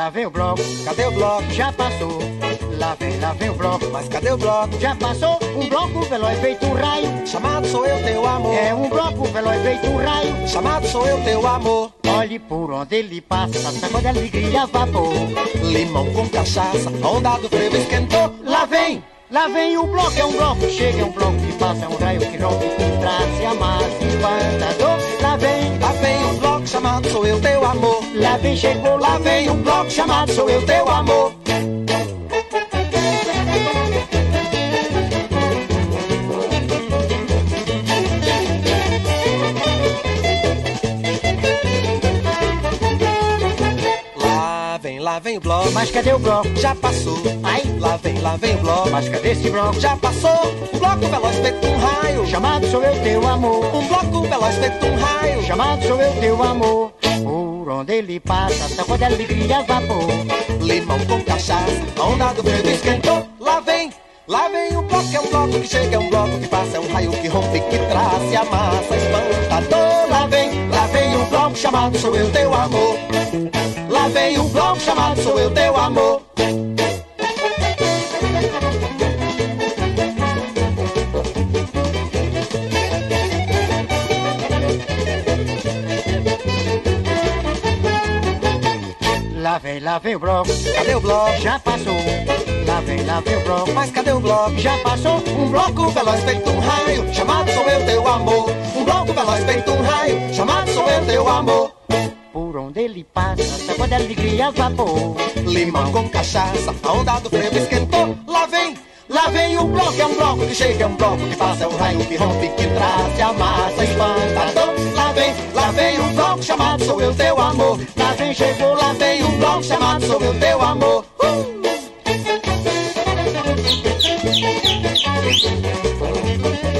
lá vem o bloco. Cadê o bloco? Já passou. Lá vem, lá vem o bloco. Mas cadê o bloco? Já passou. Um bloco veloz feito um raio. Chamado sou eu, teu amor. É um bloco veloz feito um raio. Chamado sou eu, teu amor. Olhe por onde ele passa, sacode alegria, vapor. Limão com cachaça, a onda do frevo esquentou. Lá vem, lá vem o bloco, é um bloco chega, é um bloco que passa, é um raio que rompe, que traz, amassa, espantador. Lá vem, Lá vem um bloco chamado sou eu, teu amor. lá vem, chegou, lá vem um bloco chamado sou eu, teu amor. Lá vem, o bloco. Mas cadê o bloco? Já passou. Ai, Lá vem, lá vem o bloco. mas cadê esse bloco? Já passou. Um bloco veloz feito um raio. Chamado sou eu teu amor. Um bloco veloz feito um raio. Chamado sou eu teu amor. Por onde ele passa, sacode alegria, vapor. Limão com cachaça, a onda do frevo esquentou. Lá vem, lá vem o bloco, é um bloco que chega, é um bloco que passa, é um raio que rompe, que traz, e amassa, espantador. Lá vem, lá vem o bloco chamado sou eu teu amor. Lá vem o bloco chamado sou eu teu amor. Lá vem, lá vem o bloco. Cadê o bloco? Já passou. Lá vem, lá vem o bloco. Mas cadê o bloco? Já passou. Um bloco veloz feito um raio, chamado sou eu teu amor. Um bloco veloz feito um raio, chamado sou eu teu amor. Por onde ele passa, sacode alegria, vapor. Limão com cachaça, a onda do frevo esquentou. Lá vem, lá vem o bloco, é um bloco que chega, é um bloco que passa, é um raio que rompe, que traz, se amassa, espantador. Lá vem, lá vem o bloco chamado sou eu teu amor. Lá vem, chegou, lá vem o bloco chamado sou eu teu amor. Uh!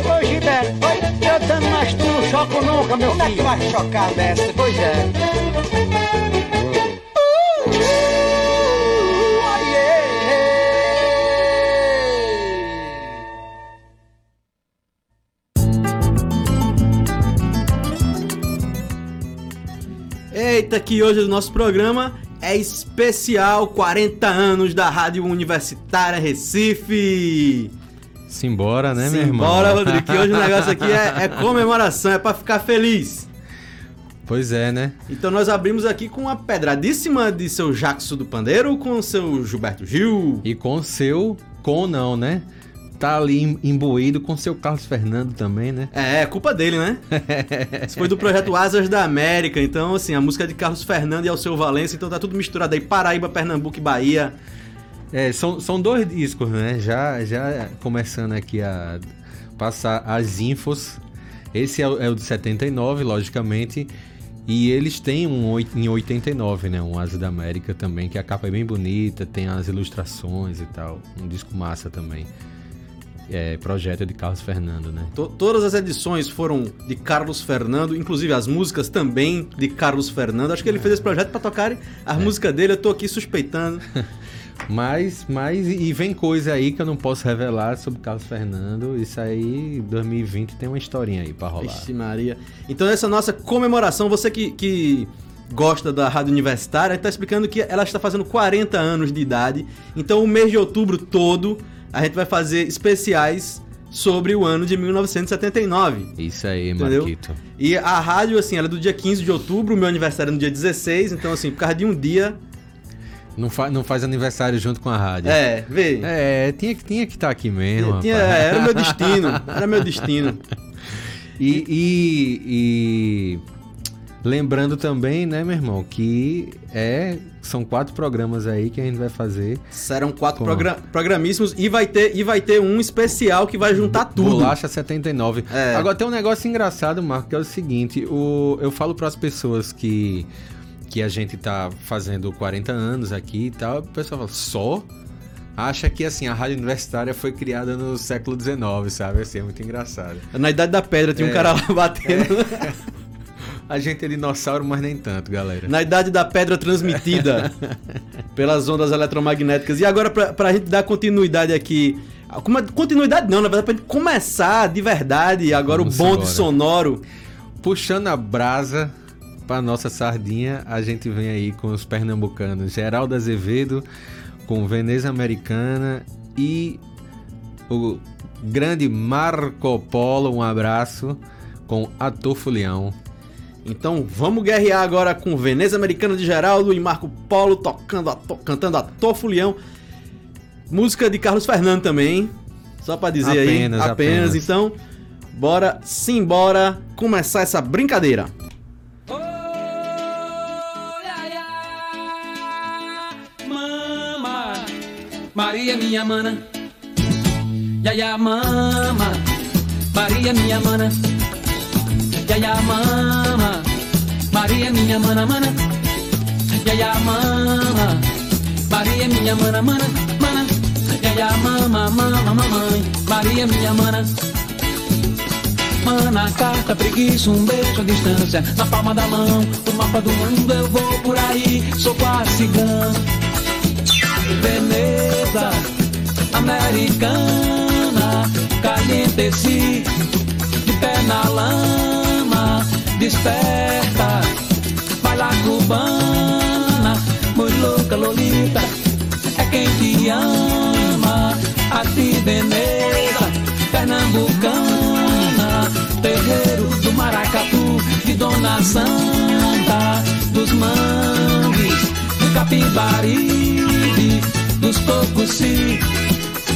Ô Gilberto, eu dando mas tu não choco nunca, meu Como é que filho. vai chocar, mestre? Pois é. Eita, que hoje o nosso programa é especial 40 anos da Rádio Universitária Recife. Simbora, né, meu irmão? Bora, Rodrigo, que hoje o negócio aqui é, é comemoração, é pra ficar feliz. Pois é, né? Então nós abrimos aqui com uma pedradíssima de seu Jackson do Pandeiro com o seu Gilberto Gil. E com seu com não, né? Tá ali imbuído com seu Carlos Fernando também, né? É, é culpa dele, né? Isso foi do projeto Asas da América. Então, assim, a música é de Carlos Fernando e Alceu Valença. Então tá tudo misturado aí. Paraíba, Pernambuco e Bahia. É, são, são dois discos, né? Já, já começando aqui a passar as infos. Esse é, o- é o de 79, logicamente. E eles têm um em 89, né? Um Asa da América também, que a capa é bem bonita, tem as ilustrações e tal. Um disco massa também. É, projeto de Carlos Fernando, né? To- todas as edições foram de Carlos Fernando, inclusive as músicas também de Carlos Fernando. Acho que ele fez esse projeto pra tocar as músicas dele. Eu tô aqui suspeitando. Mas, mas e vem coisa aí que eu não posso revelar sobre Carlos Fernando. Isso aí, 2020 tem uma historinha aí pra rolar. Vixe Maria. Então essa nossa comemoração, você que, que gosta da Rádio Universitária, está explicando que ela está fazendo 40 anos de idade. Então o mês de outubro todo a gente vai fazer especiais sobre o ano de 1979. Isso aí, Entendeu? Marquito. E a rádio, assim, ela é do dia 15 de outubro, o meu aniversário é no dia 16, então assim, por causa de um dia. Não, fa não faz aniversário junto com a rádio. É, vê. É, tinha que tinha que estar aqui mesmo. Tinha- é, era meu destino. Era meu destino. E, e- e lembrando também, né, meu irmão, que é são quatro programas aí que a gente vai fazer. Serão quatro progra programíssimos e vai, ter, e vai ter um especial que vai juntar tudo. Bolacha 79. É. Agora tem um negócio engraçado, Marco, que é o seguinte, o, eu falo para as pessoas que que a gente tá fazendo 40 anos aqui e tal, o pessoal fala, só? Acha que assim, a rádio universitária foi criada no século XIX, sabe? Assim, é muito engraçado. Na Idade da Pedra tinha um É. cara lá batendo. A gente é dinossauro, mas nem tanto, galera. Na Idade da Pedra transmitida pelas ondas eletromagnéticas. E agora, pra, pra gente dar continuidade aqui. Como- Continuidade não, na verdade, pra gente começar de verdade agora Vamos o bonde embora. sonoro. Puxando a brasa para nossa sardinha, a gente vem aí com os pernambucanos Geraldo Azevedo, com Veneza Americana e o grande Marco Polo, um abraço, com Ator Fulião. Então vamos guerrear agora com Veneza Americana de Geraldo e Marco Polo tocando, cantando Ator Fulião. Música de Carlos Fernando também, só para dizer Apenas, aí. Apenas, apenas. então bora simbora começar essa brincadeira. Maria minha mana. Ya ya mama, Maria minha mana. Ya ya mama, Maria minha mana mana. Ya ya mama, Maria minha mana mana mana. Ya ya mama mama mamãe, Maria minha mana. Mana, carta, preguiça, um beijo à distância Na palma da mão, o mapa do mundo Eu vou por aí, sou quase cigano Veneza, americana Caliente, si, de pé na lama Desperta, baila cubana Muito louca, Lolita É quem te ama. A ti, pernambucana Terreiro do Maracatu De Dona Santa Dos mangues Do Capibaribe Dos Cocuci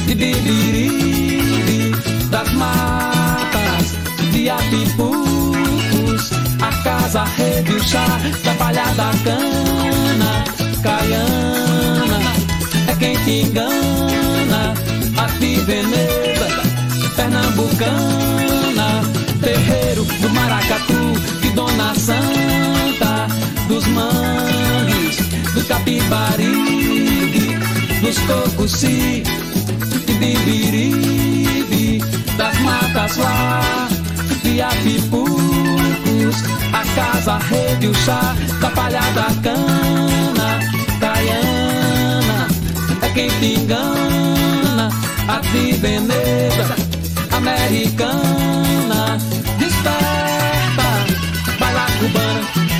De Bibiribe Das matas De Apipucos A casa, rede, o chá Da palhada cana Caiana. É quem te engana A ti Veneza Pernambucana, terreiro do Maracatu, de Dona Santa, dos mangues, do Capibaribe, dos Cocuci, de Bibiribe, das matas lá, de A casa, a rede, o chá, da palhada cana, caiana, é quem te engana, a ti Veneza americana desperta, vai lá cubana.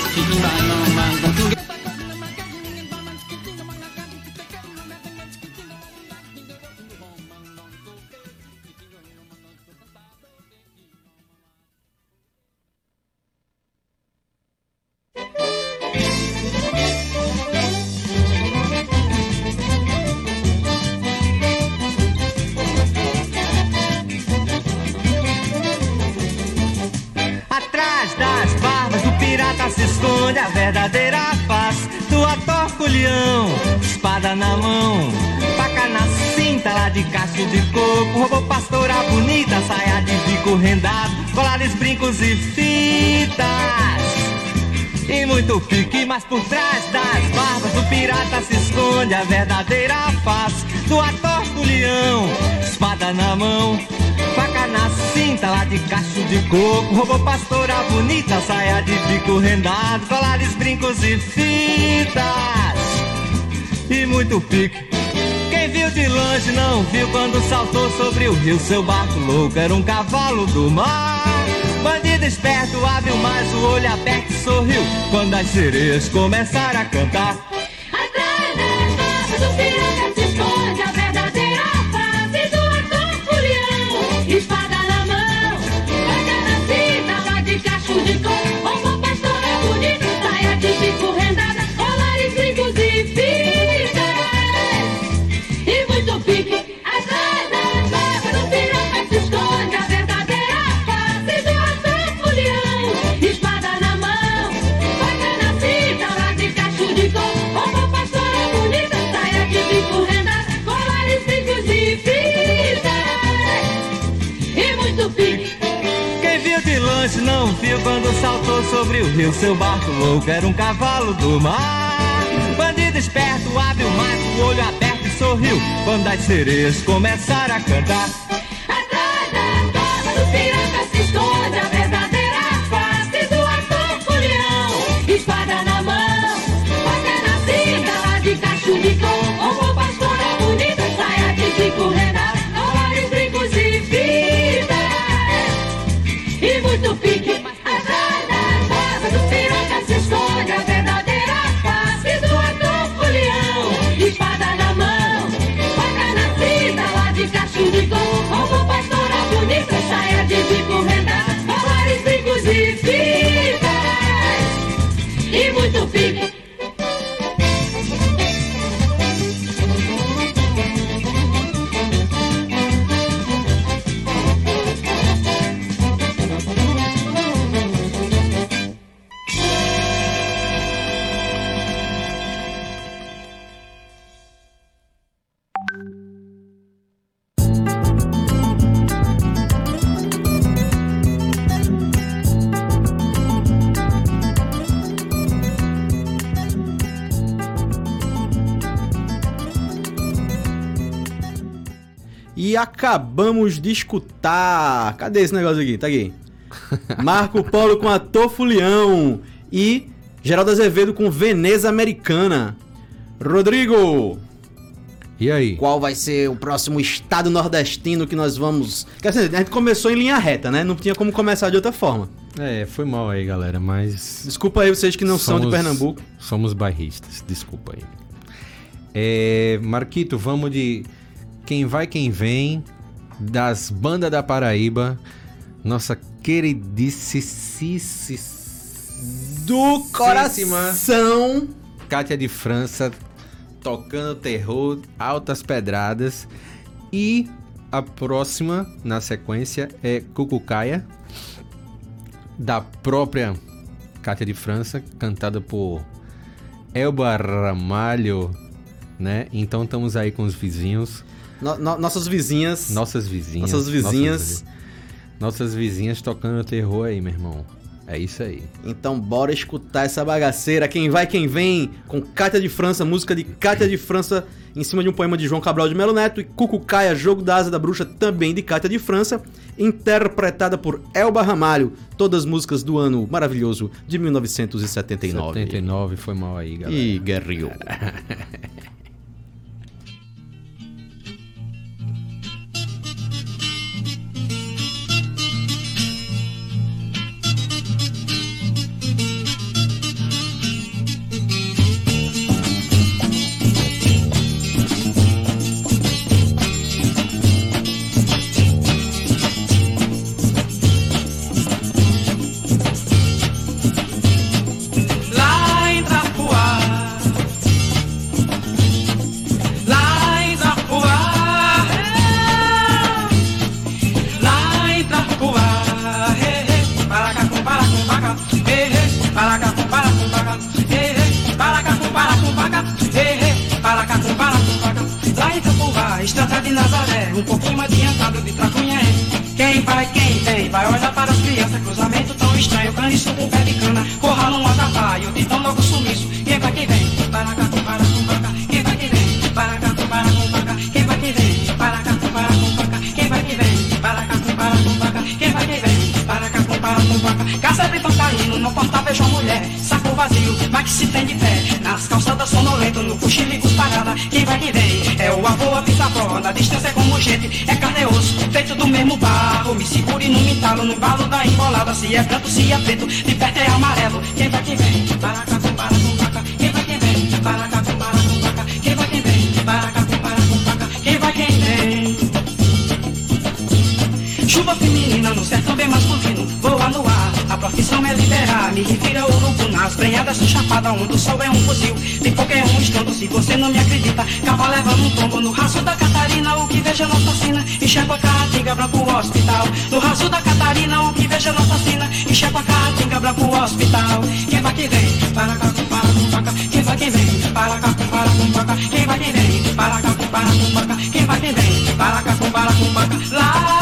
Eu vou, que Muito pique, mas por trás das barbas do pirata se esconde a verdadeira face do ator Fulião. Espada na mão, faca na cinta lá de cacho de coco. Roubou pastora bonita, saia de bico rendado, colares, brincos e fitas. E muito pique. Quem viu de longe não viu quando saltou sobre o rio. Seu barco louco era um cavalo do mar. Bandido esperto, hábil, mas o olho aberto sorriu quando as sereias começaram a cantar. Quando saltou sobre o rio. Seu barco louco era um cavalo do mar. Bandido esperto abre o mato, olho aberto e sorriu. Quando as sereias começaram a cantar. E acabamos de escutar. Cadê esse negócio aqui? Tá aqui. Marco Polo com Ator Fulião. E Geraldo Azevedo com Veneza Americana. Rodrigo, E aí? qual vai ser o próximo estado nordestino que nós vamos. Quer dizer, a gente começou em linha reta, né? Não tinha como começar de outra forma. É, foi mal aí, galera, mas. Desculpa aí vocês que não são de somos- Pernambuco. Somos bairristas, desculpa aí. É, Marquito, vamos de Quem Vai Quem Vem, das bandas da Paraíba, nossa queridíssima Do coração. Cátia de França, tocando terror, altas pedradas. E a próxima, na sequência, é Cucucaia, da própria Cátia de França, cantada por Elba Ramalho, né? Então estamos aí com os vizinhos, No- no- nossas vizinhas. nossas vizinhas. Nossas vizinhas. Nossas, nossas vizinhas tocando terror aí, meu irmão. É isso aí. Então bora escutar essa bagaceira. Quem vai, quem vem, com Cátia de França, música de Cátia de França, em cima de um poema de João Cabral de Melo Neto, e Cucucaia, Jogo da Asa da Bruxa, também de Cátia de França, interpretada por Elba Ramalho, todas músicas do ano maravilhoso de 1979. 79 foi mal aí, galera. E guerreou. Um pouquinho adiantado de Tracunhaé quem vai, quem vem, vai olhar para as crianças. Cruzamento tão estranho, caniço com pé de cana. Corra num acapaio, de tão logo sumiço. Quem vai, quem vem, para cá, para com paca. Quem vai, quem vem, para cá, para com paca. Quem vai, quem vem, para cá, para com paca. Quem vai, quem vem, para cá, para com paca. Quem vai, quem vem, para cá, para com paca. Casebre tão caindo, no portal vejo a mulher. Saco vazio, mas que se tem de pé. Nas calçadas sonolento, no cochilicos parada. Quem vai, quem vem, é o avô, a bisavó Na distância é como gente, é carne osso. Feito do mesmo barro, me segure no mitalo No embalo da embolada, se é branco, se é preto De perto é amarelo, quem vai, quem vem? Para cá, para com paca Quem vai, quem vem, para cá, para com paca Quem vai, quem vem, para cá, para com paca Quem vai, quem vem? Chuva feminina no sertão bem masculino Voa no ar, a profissão é liberar Me refiro ao urubu nas brenhadas do chapada Onde o sol é um fuzil, de qualquer um estando Se você não me acredita, capa levando um tombo No raço da Catarina, o que veja nossa sina Enxerga a caatinga, branco hospital. No raço da Catarina, o que veja nossa sina Enxerga a caatinga, branco hospital. Quem vai que vem, para cá, para com paca Quem vai que vem, para cá, para com paca Quem vai que vem, para cá, para com paca Quem vai que vem, para cá, para com paca Lá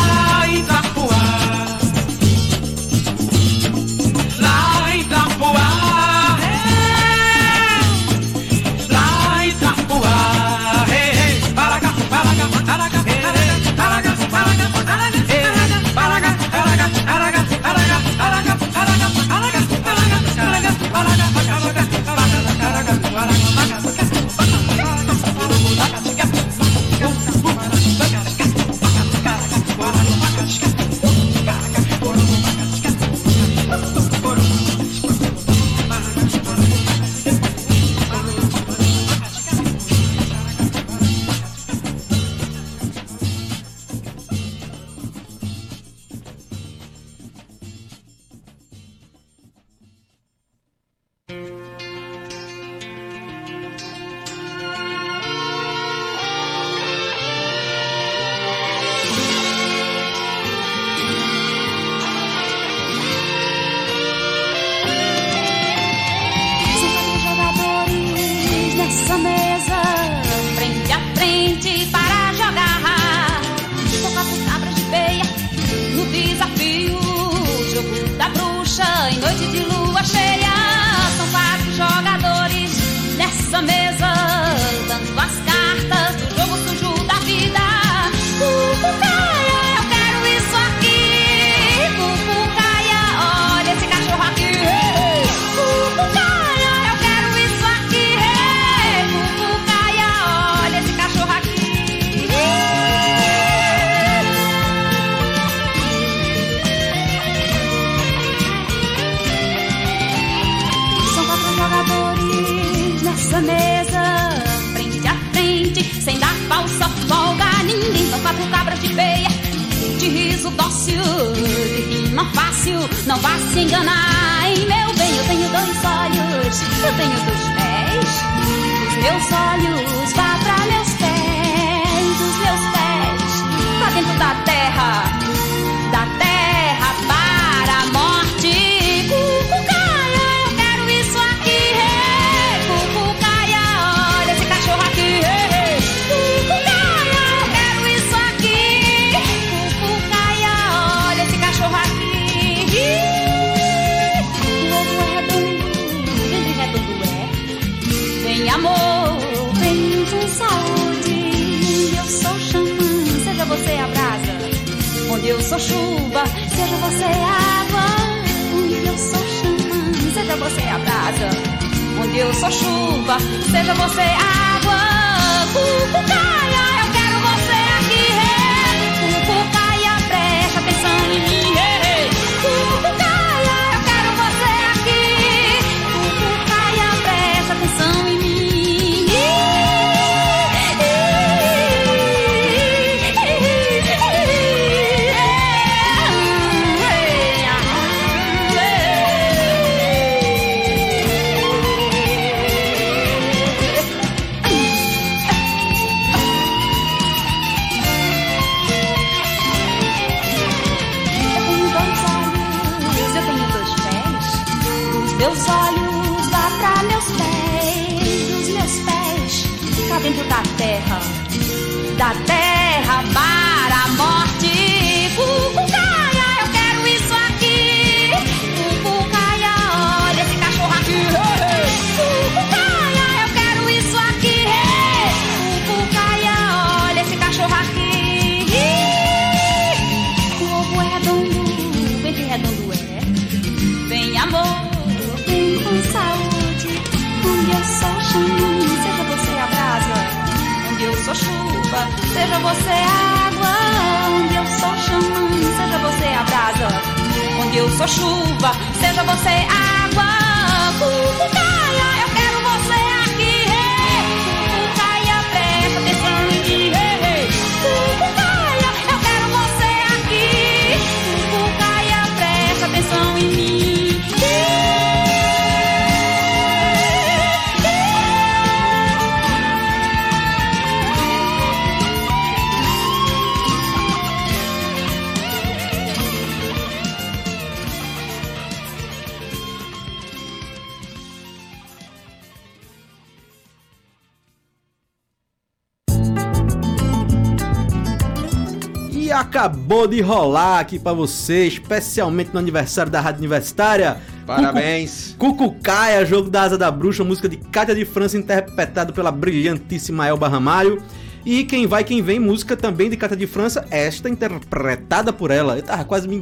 acabou de rolar aqui pra você, especialmente no aniversário da Rádio Universitária. Parabéns. Cucu- Cucucaia, jogo da Asa da Bruxa, música de Cátia de França, interpretado pela brilhantíssima Elba Ramalho. E quem vai, quem vem, música também de Cátia de França, esta interpretada por ela. Eu tava quase me.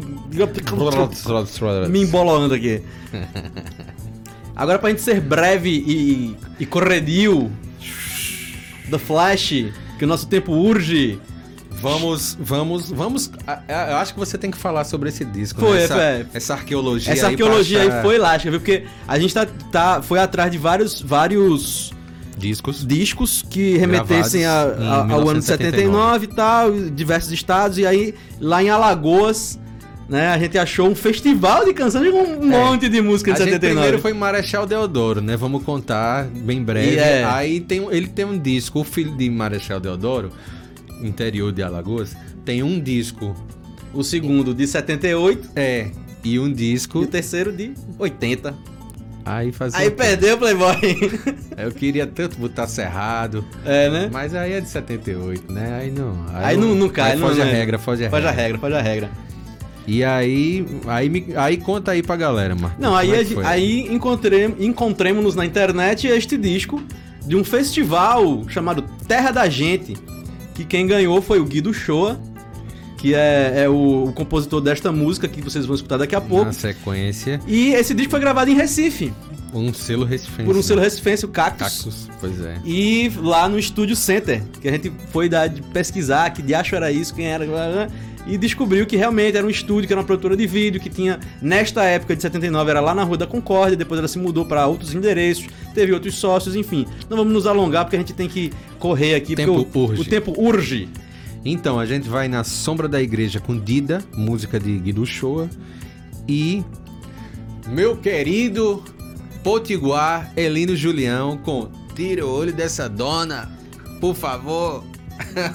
me embolando aqui. Agora, pra gente ser breve e, e corredio, The Flash, que o nosso tempo urge. Vamos, vamos, vamos. Eu acho que você tem que falar sobre esse disco. Foi, né? essa, é. essa arqueologia. Essa aí arqueologia aí foi elástica, viu? Porque a gente tá, tá, foi atrás de vários, vários Discos. discos que remetessem a- a- ao ano de 79 e tal, diversos estados, e aí lá em Alagoas, né, a gente achou um festival de canções com um monte de música É. A de gente 79. primeiro foi Marechal Deodoro, né? Vamos contar bem breve. É. Aí tem, ele tem um disco, o filho de Marechal Deodoro, interior de Alagoas, tem um disco, O segundo de 78 é, e um e disco. o terceiro de 80. Aí fazia. Aí perdeu o Playboy. Eu queria tanto botar Cerrado, é, né? mas aí é de 78, né? Aí não. Aí não, não cai, aí não Foge a né? regra, foge a Foge a regra. regra, foge a regra. E aí, aí, me- aí conta aí pra galera, mano. Não, aí, é a aí encontrei, encontremos na internet este disco de um festival chamado Terra da Gente, que quem ganhou foi o Guido Shoa, que é, é o, o compositor desta música que vocês vão escutar daqui a pouco. Na sequência, E esse disco foi gravado em Recife, um selo recifense. por um selo recifense, o Cactus. Cactus, pois é. E lá no Estúdio Center, que a gente foi dar de pesquisar que diacho era isso, quem era. E descobriu que realmente era um estúdio, que era uma produtora de vídeo, que tinha, nesta época de 79, era lá na Rua da Concórdia, depois ela se mudou para outros endereços, teve outros sócios, enfim. Não vamos nos alongar porque a gente tem que correr aqui, Tempo porque o, urge. o tempo urge. Então, a gente vai na Sombra da Igreja com Dida, música de Guido Shoa. E meu querido Potiguar Elino Julião com Tira o olho dessa dona, por favor.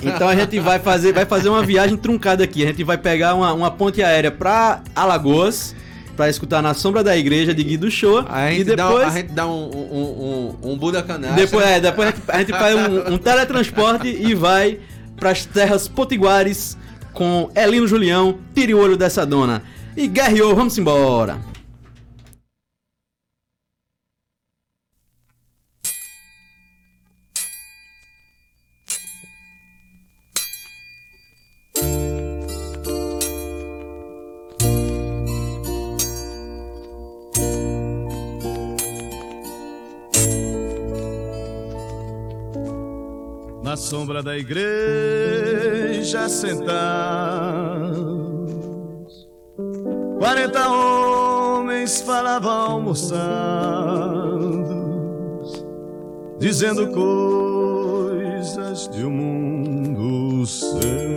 Então a gente vai fazer, vai fazer uma viagem truncada aqui. A gente vai pegar uma, uma ponte aérea pra Alagoas, pra escutar na sombra da igreja de Guido Show. A E gente, depois. dá, a gente dá um, um, um, um Buda Canastra. Depois, é, depois a gente, a gente faz um, um teletransporte e vai pras terras potiguares com Elino Julião, tire o olho dessa dona. E guerreou, vamos embora. Sombra da igreja sentados, quarenta homens falavam almoçados, dizendo coisas de um mundo seu.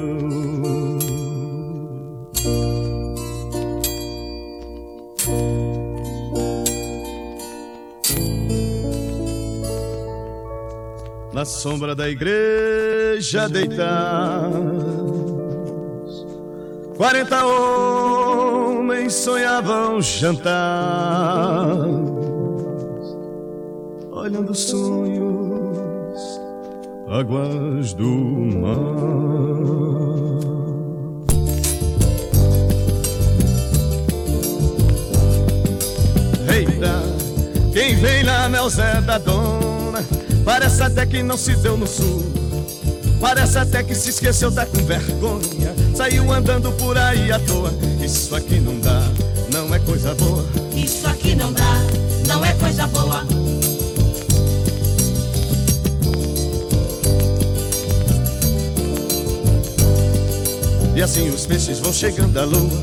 Na sombra da igreja deitados. Quarenta homens sonhavam jantar, olhando os sonhos, águas do mar. Eita, quem vem lá é o Zé da Dona. Parece até que não se deu no sul. Parece até que se esqueceu, tá com vergonha. Saiu andando por aí à toa. Isso aqui não dá, não é coisa boa. Isso aqui não dá, não é coisa boa. E assim os peixes vão chegando à lua.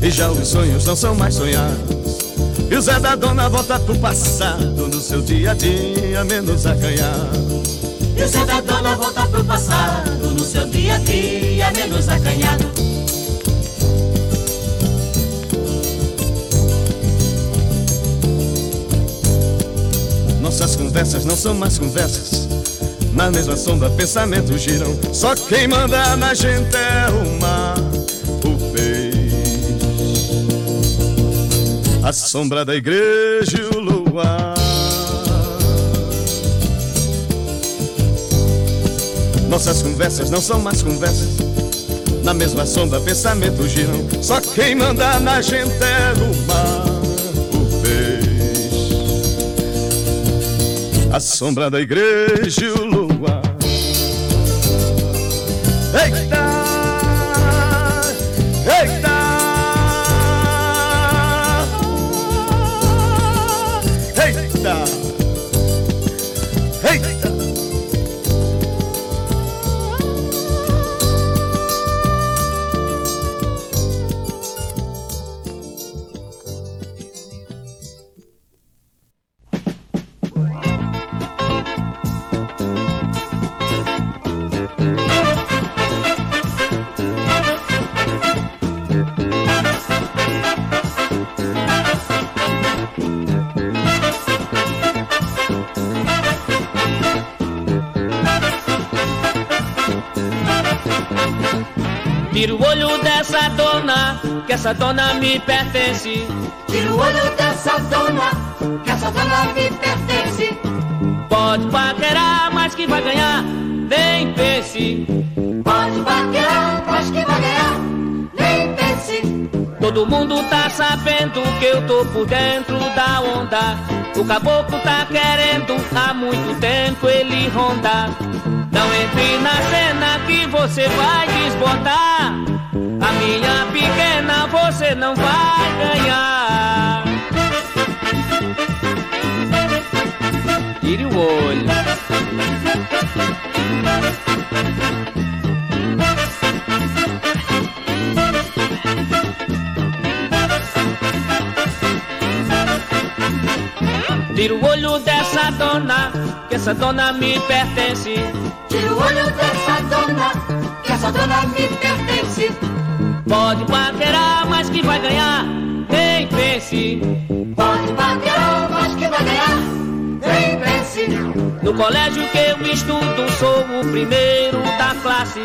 E já os sonhos não são mais sonhados. E o Zé da Dona volta pro passado no seu dia a dia menos acanhado. E o Zé da Dona volta pro passado no seu dia a dia menos acanhado. Nossas conversas não são mais conversas. Na mesma sombra pensamentos giram. Só quem manda na gente é o mar, sombra da igreja e o luar. Nossas conversas não são mais conversas. Na mesma sombra pensamentos giram. Só quem manda na gente é o mar, o peixe. A sombra da igreja e o luar. Dona, que essa dona me pertence. Tira o olho dessa dona, que essa dona me pertence. Pode paquerar, mas que vai ganhar, nem pense. Pode paquerar, mas que vai ganhar. Nem pense. Todo mundo tá sabendo que eu tô por dentro da onda. O caboclo tá querendo há muito tempo ele rondar. Não entre na cena que você vai desbotar minha pequena você não vai ganhar. Tire o olho. Tira o olho dessa dona, que essa dona me pertence. Tira o olho dessa dona, que essa dona me pertence. Pode paquerar, mas que vai ganhar, nem pense. Pode paquerar, mas que vai ganhar. Nem pense. No colégio que eu estudo, sou o primeiro da classe.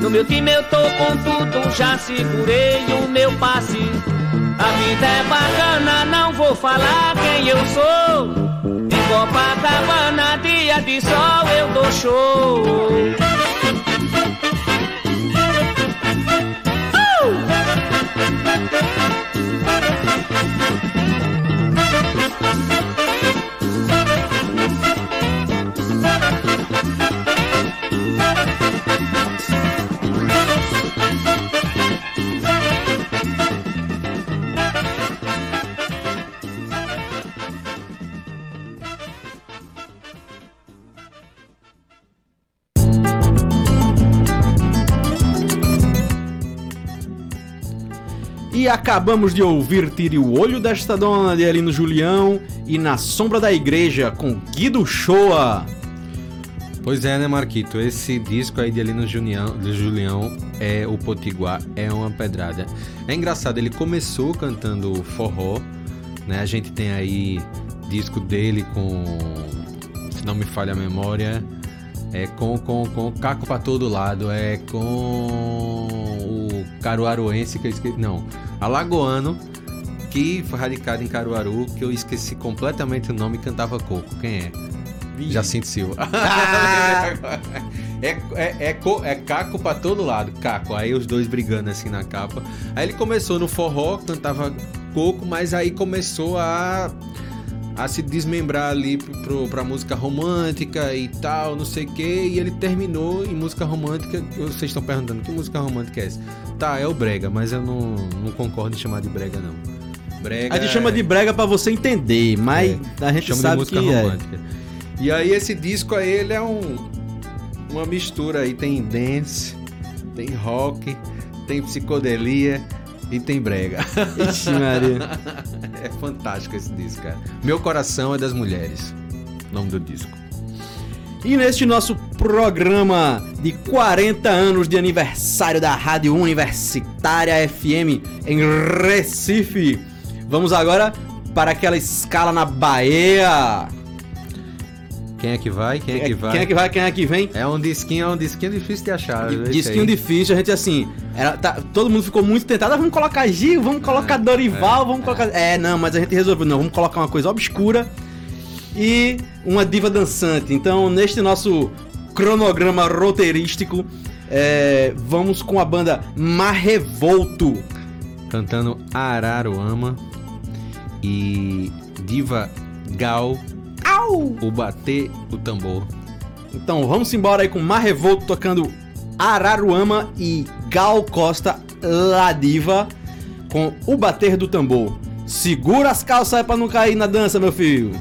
No meu time eu tô com tudo, já segurei o meu passe. A vida é bacana, não vou falar quem eu sou. Em Copacabana, dia de sol, eu dou show. Acabamos de ouvir Tire o Olho desta Dona de Alino Julião e Na Sombra da Igreja com Guido Shoa. Pois é, né, Marquito? Esse disco aí de Alino Julião, de Julião é o Potiguar, é uma pedrada. É engraçado, ele começou cantando forró, né? A gente tem aí disco dele com, se não me falha a memória, é com, com, com Caco pra todo lado, é com o Caruaruense que eu esqueci, não, Alagoano, que foi radicado em Caruaru, que eu esqueci completamente o nome e cantava coco. Quem é? Jacinto Silva. é, é, é, co- é Caco pra todo lado, Caco. Aí os dois brigando assim na capa. Aí ele começou no forró, cantava coco, mas aí começou a, a se desmembrar ali pro, pra música romântica e tal, não sei o que. E ele terminou em música romântica. Vocês estão perguntando que música romântica é essa? Tá, é o Brega, mas eu não, não concordo em chamar de Brega, não. Brega A gente chama de brega pra você entender, mas a gente chama sabe de música que é. romântica. E aí esse disco aí, ele é um uma mistura aí, tem dance, tem rock, tem psicodelia e tem brega. Ixi, Maria. é fantástico esse disco, cara. Meu coração é das mulheres. Nome do disco. E neste nosso programa de 40 anos de aniversário da Rádio Universitária FM em Recife, vamos agora para aquela escala na Bahia. Quem é que vai? Quem é que vai? Quem é que vai, quem é que vem? É um disquinho, é um disquinho difícil de achar. Disquinho difícil, a gente assim, era, tá- todo mundo ficou muito tentado, ah, vamos colocar Gil, vamos colocar Dorival, vamos colocar... É, não, mas a gente resolveu, não, vamos colocar uma coisa obscura e uma diva dançante. Então, neste nosso cronograma roteirístico, é, vamos com a banda Marrevolto. Cantando Araruama e Diva Gal. O bater o tambor. Então, vamos embora aí com Marrevolto tocando Araruama e Gal Costa La Diva com o bater do tambor. Segura as calças aí pra não cair na dança, meu filho.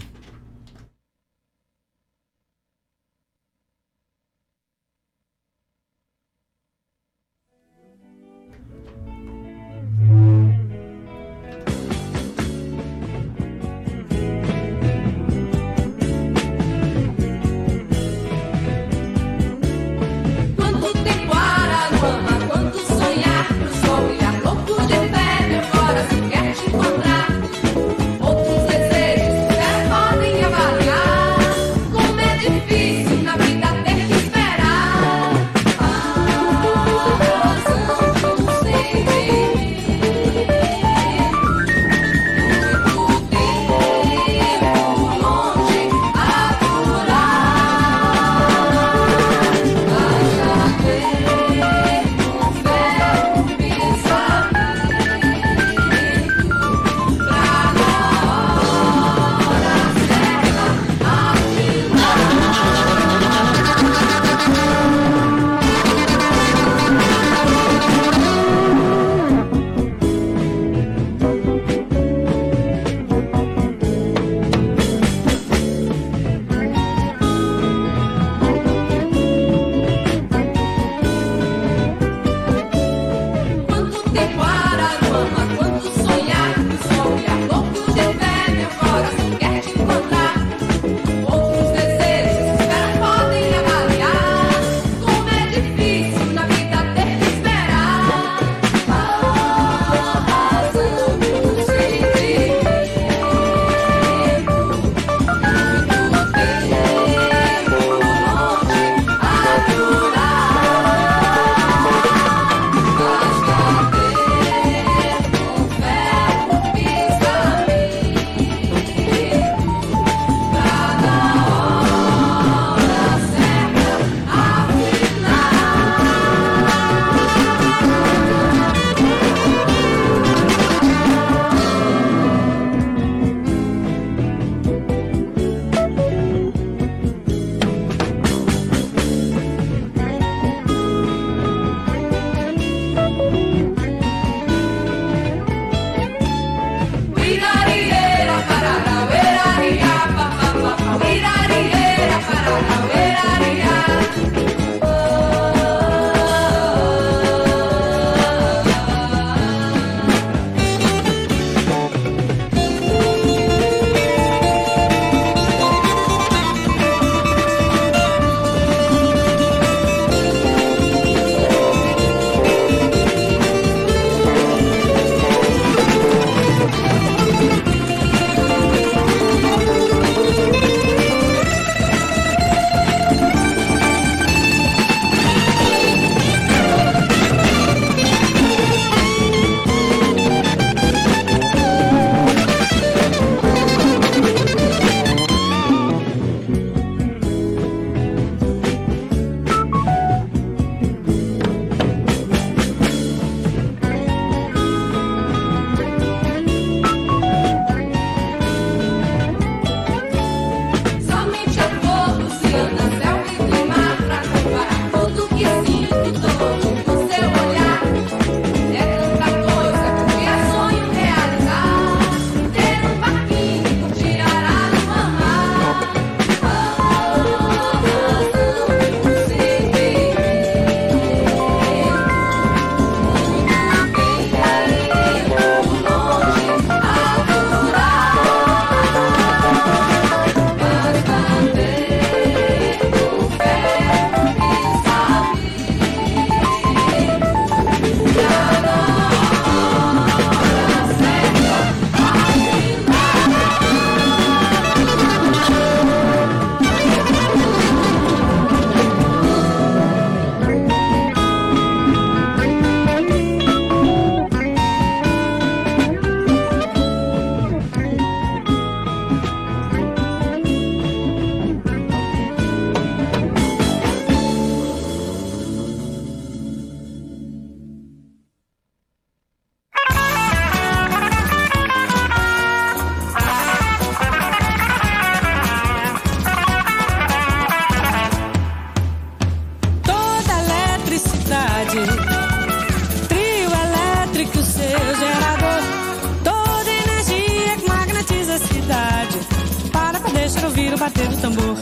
Bater do tambor.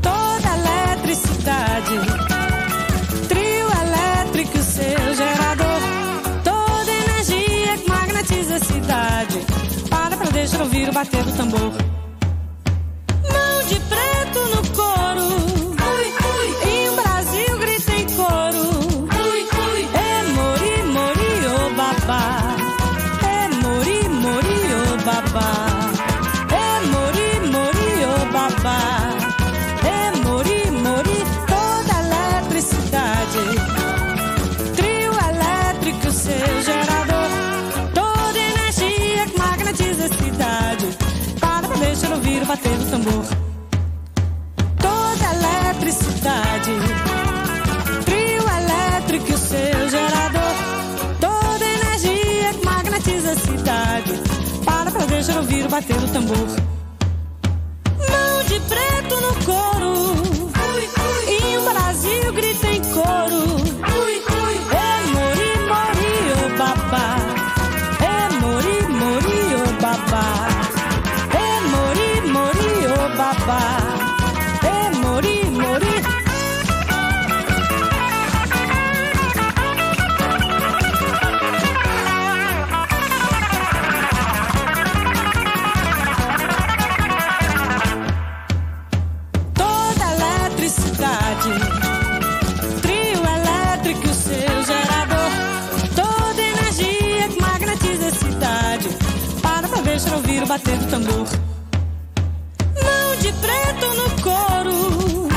Toda eletricidade, trio elétrico, seu gerador. Toda energia que magnetiza a cidade. Para pra deixar ouvir o bater do tambor. O bater do tambor. Toda eletricidade. Trio elétrico, o seu gerador. Toda energia que magnetiza a cidade. Para deixar ouvir o bater do tambor. Bater do tambor. Mão de preto no couro.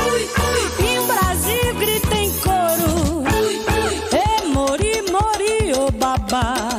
E o Brasil grita em coro. É mori, mori, ô babá.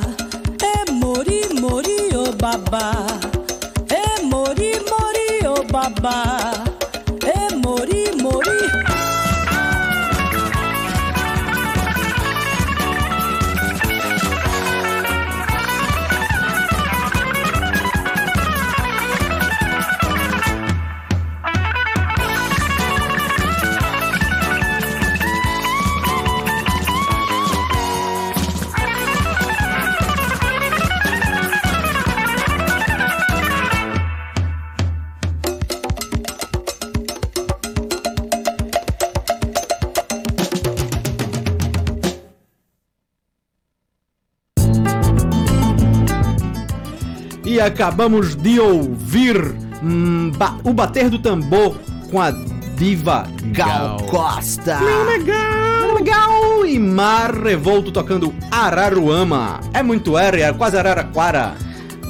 Acabamos de ouvir hum, ba- o bater do tambor com a diva Gal, Gal. Costa. Legal, legal. E Mar Revolto tocando Araruama. É muito R, é quase Araraquara.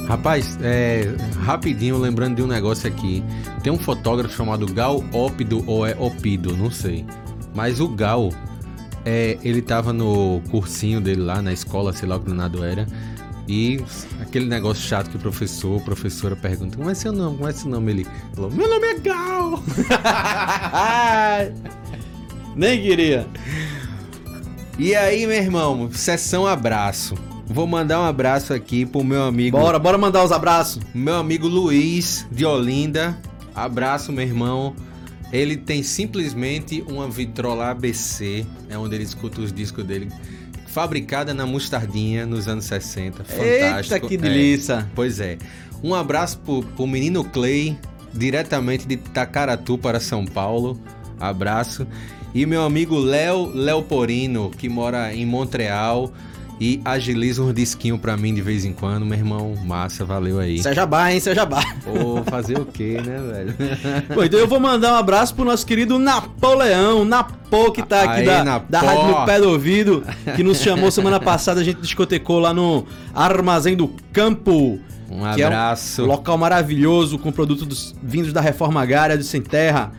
Rapaz, é, rapidinho, lembrando de um negócio aqui. Tem um fotógrafo chamado Gal Ópido ou é Opido, não sei. Mas o Gal, é, ele tava no cursinho dele lá na escola, sei lá o que danado era. E aquele negócio chato que o professor, a professora pergunta: Como é seu nome? Como é seu nome? Ele falou: Meu nome é Gal! Nem queria. E aí, meu irmão, sessão abraço. Vou mandar um abraço aqui pro meu amigo. Bora, bora mandar os abraços. Meu amigo Luiz de Olinda. Abraço, meu irmão. Ele tem simplesmente uma vitrola ABC, é onde ele escuta os discos dele, fabricada na mostardinha nos anos 60. Fantástico. Eita, que É, delícia. pois é. Um abraço pro, pro menino Clay, diretamente de Tacaratu para São Paulo. Abraço. E meu amigo Léo Leoporino, que mora em Montreal e agiliza um disquinho pra mim de vez em quando. Meu irmão, massa, valeu aí. Isso é jabá, hein? É jabá. Pô, fazer o quê, né, velho? Bom, então eu vou mandar um abraço pro nosso querido Napoleão, Napô, que tá aqui da, Napó. da Rádio No Pé do Ouvido, que nos chamou semana passada, a gente discotecou lá no Armazém do Campo. Um que é abraço. um local maravilhoso, com produtos dos- vindos da Reforma Agrária do Sem Terra.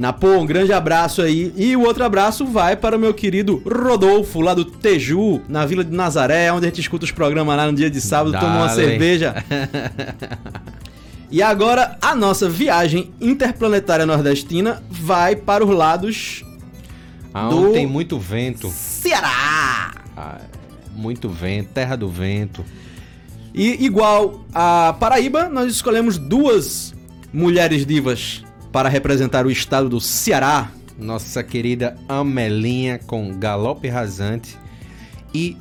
Napô, um grande abraço aí. E o outro abraço vai para o meu querido Rodolfo, lá do Teju, na Vila de Nazaré, onde a gente escuta os programas lá no dia de sábado, toma uma Dale. cerveja. E agora a nossa viagem interplanetária nordestina vai para os lados Aonde do- tem muito vento. Ceará. Ah, muito vento, terra do vento. E igual a Paraíba, nós escolhemos duas mulheres divas para representar o estado do Ceará. Nossa querida Amelinha com galope rasante. E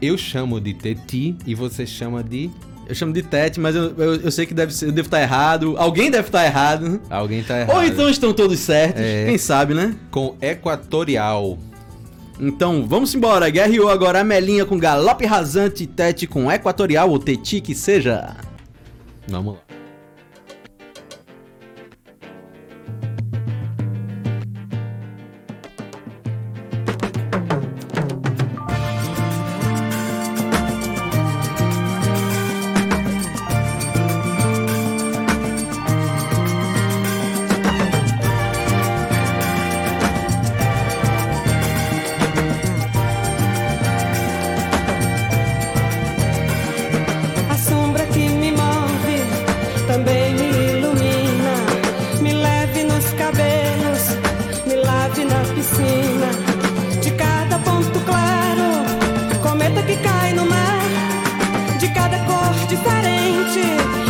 eu chamo de Teti e você chama de Eu chamo de Tete, mas eu, eu, eu sei que deve ser, eu devo estar errado. Alguém deve estar errado. Alguém tá errado. Ou então estão todos certos. É. Quem sabe, né? Com Equatorial. Então, vamos embora. Guerreou agora a Melinha com Galope Rasante, Tete com Equatorial ou Teti que seja. Vamos lá. Diferente,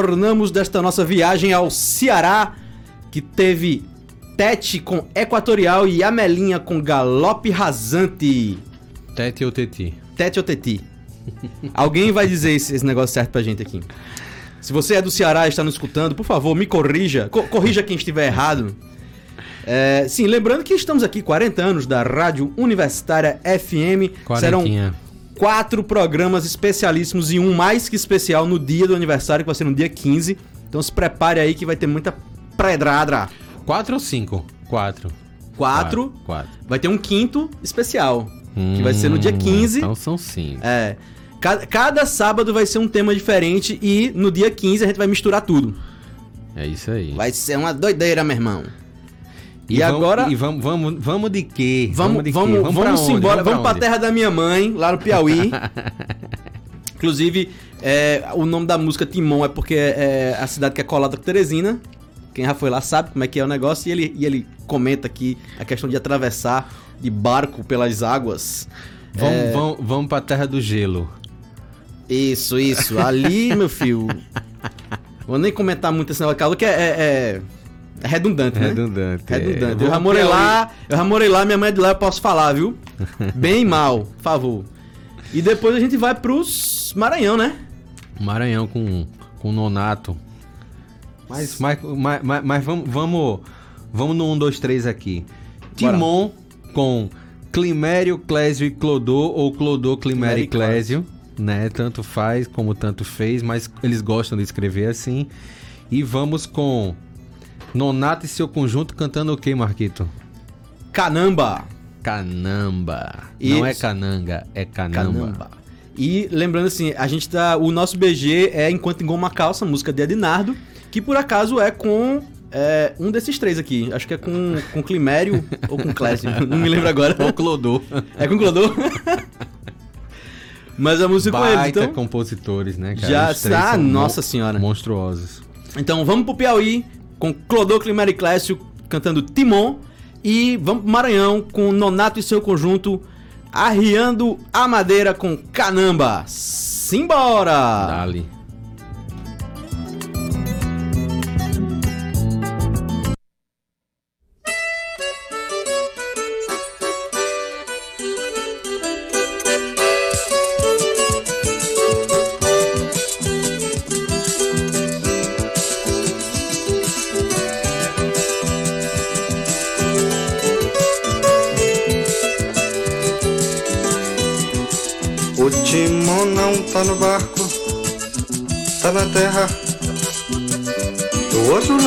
retornamos desta nossa viagem ao Ceará, que teve Tete com Equatorial e Amelinha com Galope Rasante. Tete ou Teti? Tete ou Teti? Alguém vai dizer esse, esse negócio certo pra gente aqui. Se você é do Ceará e está nos escutando, por favor, me corrija. Co- corrija quem estiver errado. É, sim, lembrando que estamos aqui 40 anos da Rádio Universitária FM. Serão Quarentinha. Quatro programas especialíssimos e um mais que especial no dia do aniversário, que vai ser no dia 15. Então se prepare aí que vai ter muita pedrada. Quatro ou cinco? Quatro. Quatro. Quatro. Vai ter um quinto especial, que vai ser no dia Hum, 15. Então são cinco. É. Cada, cada sábado vai ser um tema diferente e no dia 15 a gente vai misturar tudo. É isso aí. Vai ser uma doideira, meu irmão. E, vamos- agora E vamos, vamos, vamos de quê? vamos, de vamos, quê? vamos, pra onde? embora, vamos pra onde? terra da minha mãe, lá no Piauí. Inclusive, é, o nome da música Timon é porque é a cidade que é colada com Teresina. Quem já foi lá sabe como é que é o negócio. E ele, e ele comenta aqui a questão de atravessar de barco pelas águas. Vamos, É, vamos, vamos pra terra do gelo. Isso, isso. Ali, meu filho. Vou nem comentar muito esse negócio, que é, é, é- é redundante, né? Redundante. é. Redundante. Eu Vamos já morei lá, eu já morei lá, minha mãe é de lá, eu posso falar, viu? Bem mal, por favor. E depois a gente vai pros Maranhão, né? Maranhão com, com Nonato. Mas, mas, mas, mas- mas vamos, vamos, vamos no 1, 2, 3 aqui. Bora. Timon com Climério, Clésio e Clodô, ou Clodô, Climério e e Clésio, né? Tanto faz como tanto fez, mas eles gostam de escrever assim. E vamos com Nonato e seu conjunto cantando o que, Marquito? Canamba. Canamba. E- Não é cananga, é canamba. Canamba. E lembrando assim, a gente tá. O nosso BG é Enquanto Engoma a Calça, música de Ednardo, que por acaso é com é, um desses três aqui. Acho que é com, com Climério ou com Clésio. Não me lembro agora. Ou Clodô. É com Clodô? Mas a música com eles, Baita então. compositores, né, cara? Já ah, nossa senhora. Monstruosos. Então vamos pro Piauí com Clodô, Climério e Clécio cantando Timon. E vamos pro Maranhão com Nonato e seu conjunto arriando a madeira com Canamba. Simbora! Dali.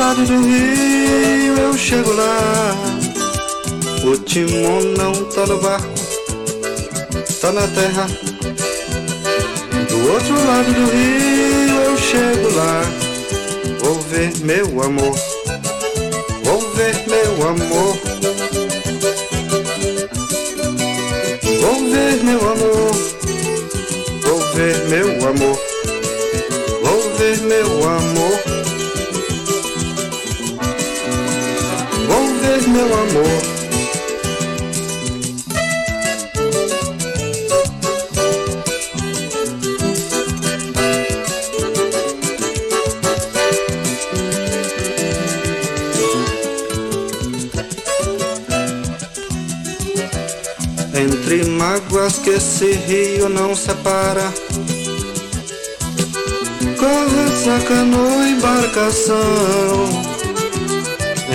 Lado do rio eu chego lá. O timão não tá no barco, tá na terra. Do outro lado do rio eu chego lá. Vou ver meu amor, vou ver meu amor. Vou ver meu amor, vou ver meu amor, vou ver meu amor, meu amor. Entre mágoas que esse rio não separa Corre essa embarcação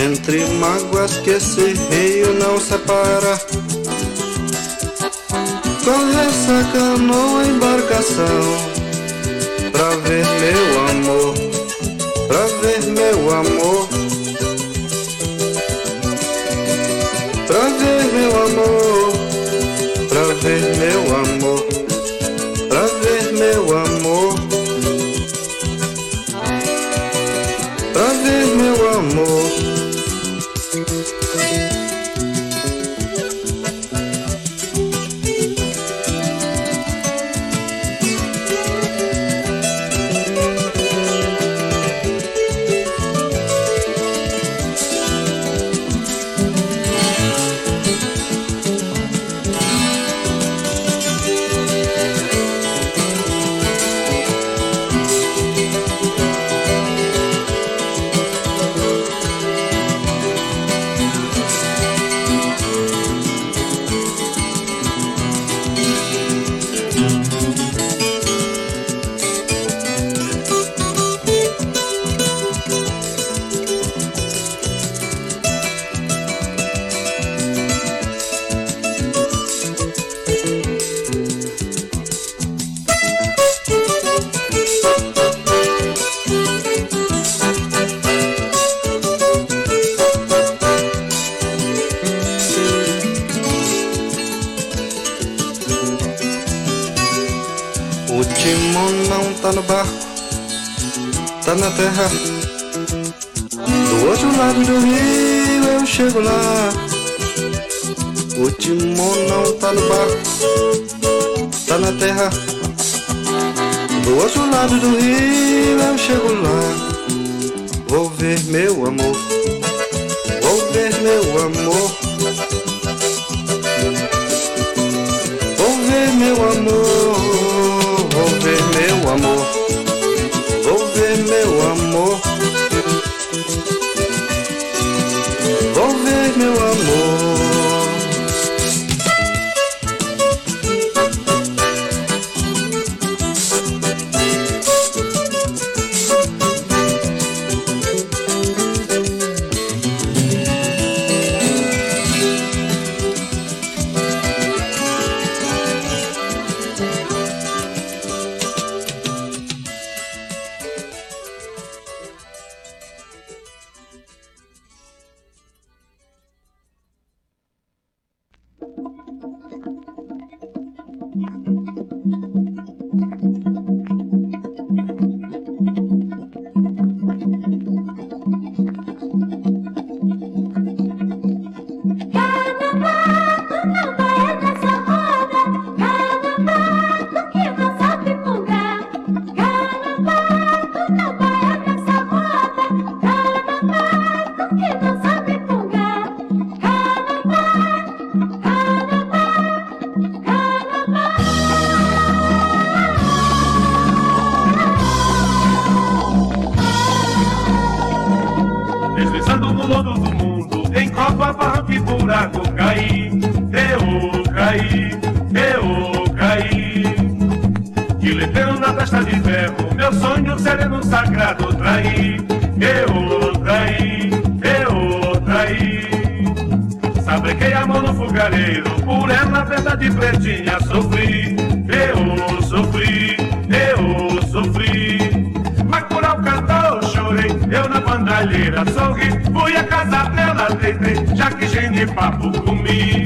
Entre mágoas que esse rio não separa. Corre essa canoa embarcação. Pra ver meu amor Pra ver meu amor. Pra ver meu amor Pra ver meu amor tá na terra. Do outro lado do rio eu chego lá. O timão não tá no barco, tá na terra. Do outro lado do rio eu chego lá. Vou ver meu amor, vou ver meu amor. Vou ver meu amor, vou ver meu amor, No lodo do mundo, em copa, barranco e buraco, caí, eu caí, eu caí. Que letreiro na testa de ferro, meu sonho sereno sagrado, traí, eu traí, eu traí. Sabriquei a mão no fogareiro, por ela, verdade pretinha, sofri, eu sofri, bandalheira sorri, fui a casa dela, deitei, já que de papo comi.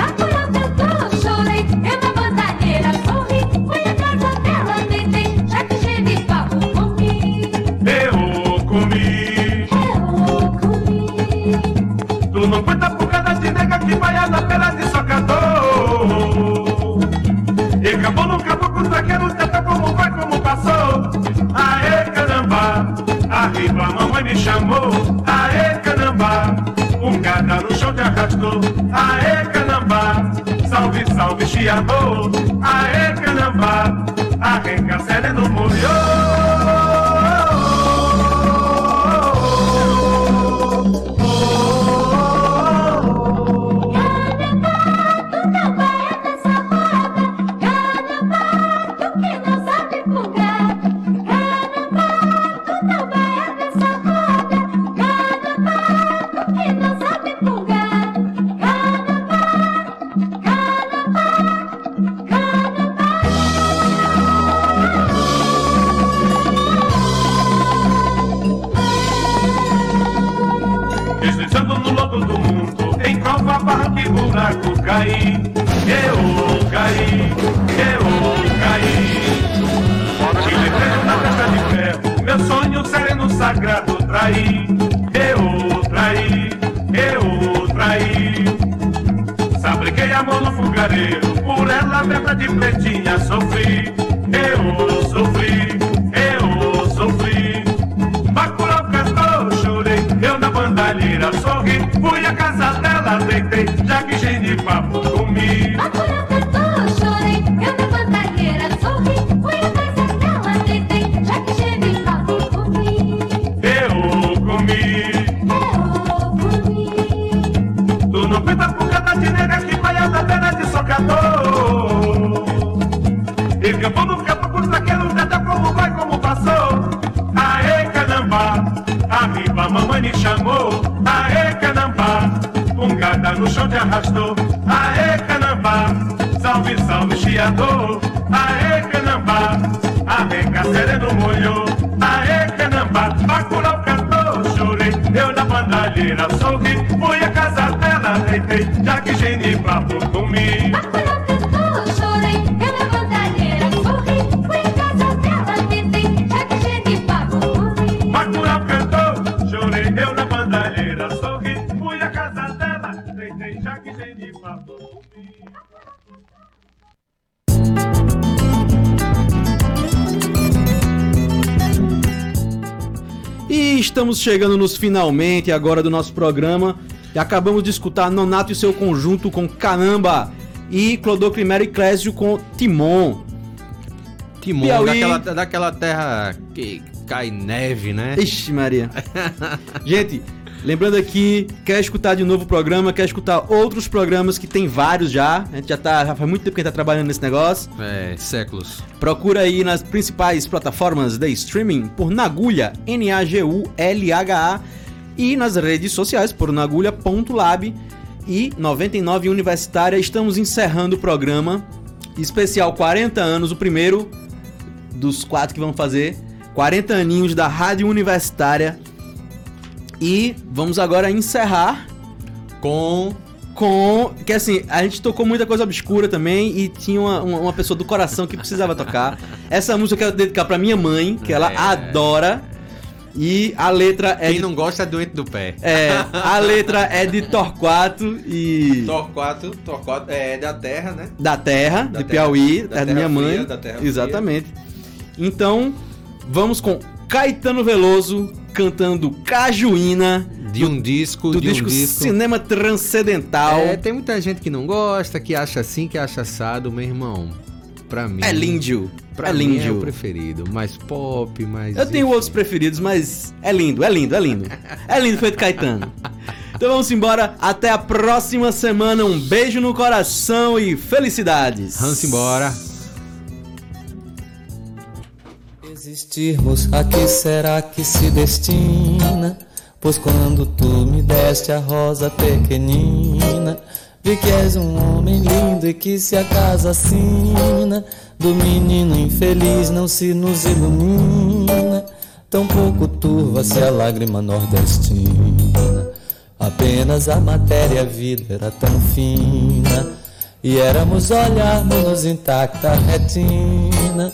Arriba a mamãe me chamou. Aê, caramba, um gada no chão te arrastou. Aê, caramba, salve, salve, chiador. Aê, caramba, arranca sereno Deslizando sereno sagrado, traí. Eu traí, eu traí. Sabriquei a mão no fogareiro, por ela, verdade pretinha, sofri. Eu sofri, eu sofri. Bacurau cantou, chorei, eu na bandalheira sorri, fui a casa dela, deitei, já que de papo no chão te arrastou. Aê, canambá, salve, salve, chiador. Aê, canambá, arranca sereno molhou. Aê, canambá, bacurau cantou, chorei. Eu na bandalheira sorri, fui a casa dela, deitei, já que geni papo comi. Estamos chegando nos finalmente agora do nosso programa. E acabamos de escutar Nonato e seu conjunto com Canamba e Clodocrimero e Clésio com Timon. Timon, Piauí. daquela, daquela terra que cai neve, né? Ixi, Maria. Gente, lembrando aqui, quer escutar de novo o programa, quer escutar outros programas que tem vários já. A gente já tá, já faz muito tempo que a gente tá trabalhando nesse negócio. É, séculos. Procura aí nas principais plataformas de streaming por Nagulha, N-A-G-U-L-H-A, e nas redes sociais por nagulha.lab e 99 Universitária. Estamos encerrando o programa especial 40 anos, o primeiro dos quatro que vamos fazer. 40 aninhos da Rádio Universitária. E vamos agora encerrar com com que assim, a gente tocou muita coisa obscura também e tinha uma, uma, uma pessoa do coração que precisava tocar. Essa música eu quero dedicar pra minha mãe, que ela É. adora. E a letra é Quem de, não gosta é doente do pé. é, a letra é de Torquato e Torquato, Torquato é da terra, né? da Terra, Da de terra- Piauí, da é da terra minha mãe. fria, da terra fria. Exatamente. Então, vamos com Caetano Veloso cantando Cajuína De um disco, do de disco, um disco. Cinema Transcendental. É, tem muita gente que não gosta, que acha assim, que acha assado, meu irmão. Pra mim. É lindo. Pra é mim lindo. é o preferido. Mais pop, mais. Eu tenho outros preferidos, mas é lindo, é lindo, é lindo. É lindo feito Caetano. Então vamos embora. Até a próxima semana. Um beijo no coração e felicidades. Vamos embora. Existirmos, a que será que se destina? Pois quando tu me deste a rosa pequenina, vi que és um homem lindo e que se a casa assina, do menino infeliz não se nos ilumina, tão pouco turva-se a lágrima nordestina. Apenas a matéria a vida era tão fina, e éramos olharmos intacta retina.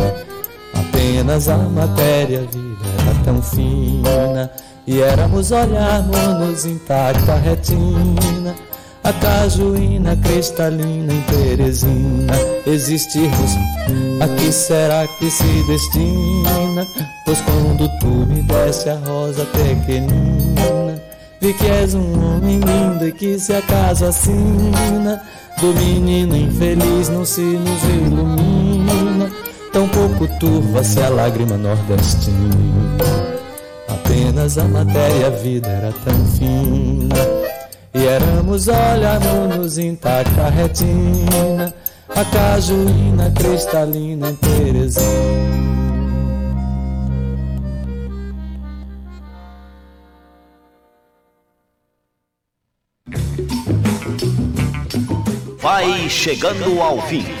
Apenas a matéria a vida era tão fina. E éramos olharmos intacta retina. A cajuína cristalina em Teresina. Existirmos, a que será que se destina? Pois quando tu me deste a rosa pequenina Vi que és um homem lindo e que se acaso assina. Do menino infeliz não se nos ilumina Tão pouco turva-se a lágrima nordestina. Apenas a matéria a vida era tão fina. E éramos olharmos intacta retina A cajuína cristalina em Teresina. Vai chegando ao fim.